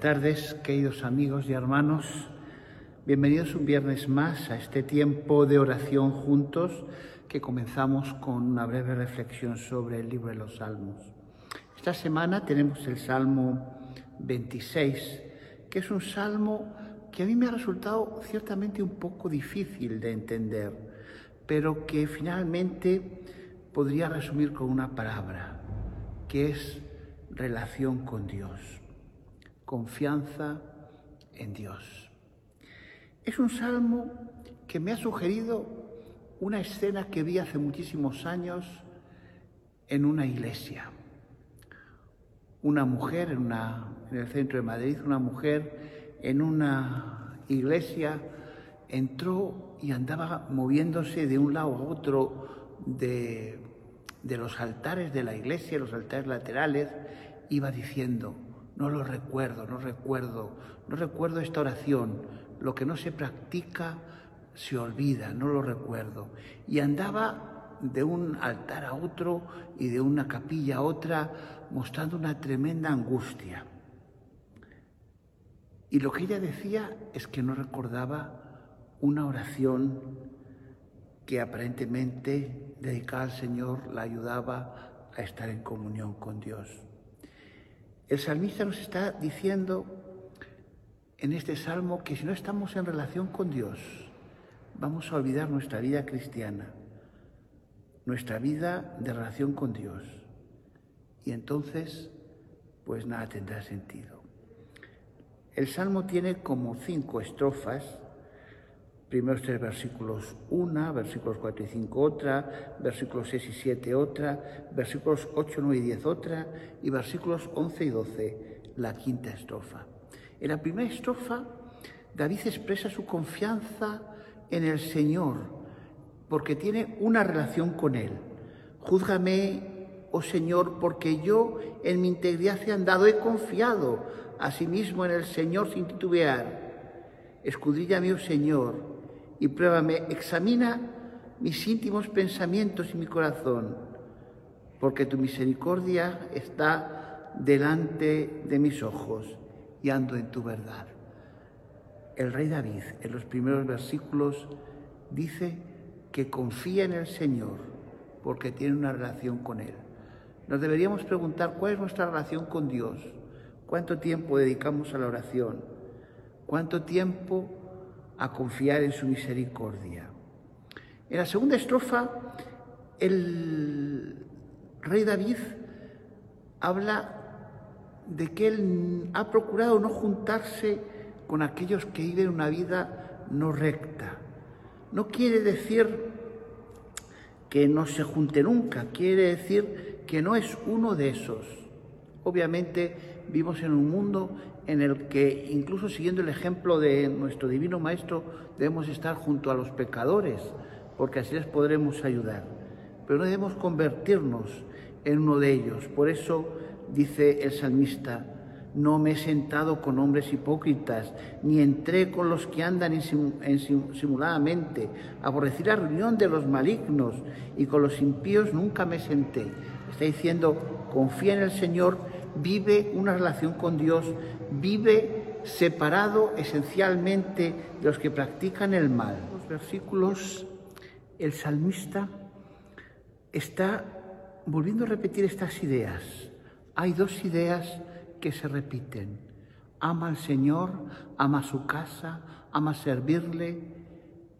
Tardes, queridos amigos y hermanos. Bienvenidos un viernes más a este tiempo de oración juntos que comenzamos con una breve reflexión sobre el libro de los Salmos. Esta semana tenemos el Salmo 26, que es un salmo que a mí me ha resultado ciertamente un poco difícil de entender, pero que finalmente podría resumir con una palabra, que es relación con Dios, confianza en Dios. Es un salmo que me ha sugerido una escena que vi hace muchísimos años en una iglesia. Una mujer en, en el centro de Madrid, una mujer en una iglesia, entró y andaba moviéndose de un lado a otro de de los altares de la iglesia, los altares laterales, iba diciendo, no lo recuerdo, no recuerdo, no recuerdo esta oración, lo que no se practica se olvida, no lo recuerdo. Y andaba de un altar a otro y de una capilla a otra mostrando una tremenda angustia. Y lo que ella decía es que no recordaba una oración que aparentemente dedicada al Señor la ayudaba a estar en comunión con Dios. El salmista nos está diciendo en este salmo que si no estamos en relación con Dios, vamos a olvidar nuestra vida cristiana, nuestra vida de relación con Dios. Y entonces, pues nada tendrá sentido. El salmo tiene como cinco estrofas primeros tres versículos una, versículos 4 y 5 otra, versículos 6 y 7 otra, versículos 8, 9 y 10 otra y versículos 11 y 12 la quinta estrofa. En la primera estrofa David expresa su confianza en el Señor porque tiene una relación con Él. Júzgame, oh Señor, porque yo en mi integridad he andado, he confiado asimismo en el Señor sin titubear. Escudrillame, oh Señor, y pruébame, examina mis íntimos pensamientos y mi corazón, porque tu misericordia está delante de mis ojos y ando en tu verdad. El rey David en los primeros versículos dice que confía en el Señor porque tiene una relación con Él. Nos deberíamos preguntar cuál es nuestra relación con Dios, cuánto tiempo dedicamos a la oración, cuánto tiempo a confiar en su misericordia. En la segunda estrofa, el rey David habla de que él ha procurado no juntarse con aquellos que viven una vida no recta. No quiere decir que no se junte nunca, quiere decir que no es uno de esos. Obviamente vivimos en un mundo en el que, incluso siguiendo el ejemplo de nuestro Divino Maestro, debemos estar junto a los pecadores, porque así les podremos ayudar. Pero no debemos convertirnos en uno de ellos. Por eso dice el salmista, no me he sentado con hombres hipócritas, ni entré con los que andan simuladamente. Aborrecí la reunión de los malignos y con los impíos nunca me senté. Está diciendo, confía en el Señor vive una relación con Dios, vive separado esencialmente de los que practican el mal. Los versículos, el salmista está volviendo a repetir estas ideas. Hay dos ideas que se repiten. Ama al Señor, ama su casa, ama servirle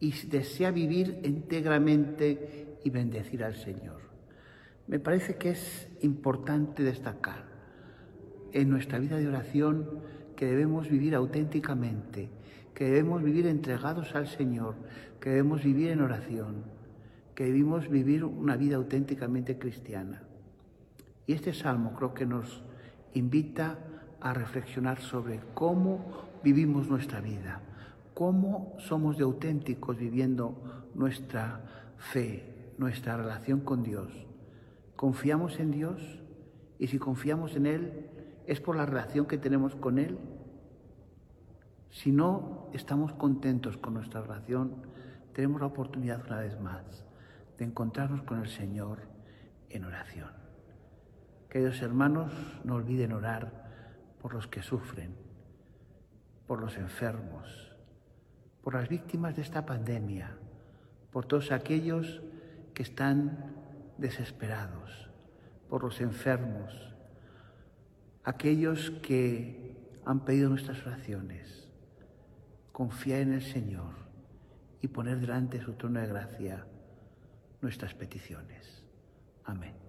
y desea vivir íntegramente y bendecir al Señor. Me parece que es importante destacar en nuestra vida de oración que debemos vivir auténticamente, que debemos vivir entregados al Señor, que debemos vivir en oración, que debemos vivir una vida auténticamente cristiana. Y este salmo creo que nos invita a reflexionar sobre cómo vivimos nuestra vida, cómo somos de auténticos viviendo nuestra fe, nuestra relación con Dios. ¿Confiamos en Dios? Y si confiamos en Él, es por la relación que tenemos con Él. Si no estamos contentos con nuestra relación, tenemos la oportunidad una vez más de encontrarnos con el Señor en oración. Queridos hermanos, no olviden orar por los que sufren, por los enfermos, por las víctimas de esta pandemia, por todos aquellos que están desesperados, por los enfermos, aquellos que han pedido nuestras oraciones. Confía en el Señor y poner delante de su trono de gracia nuestras peticiones. Amén.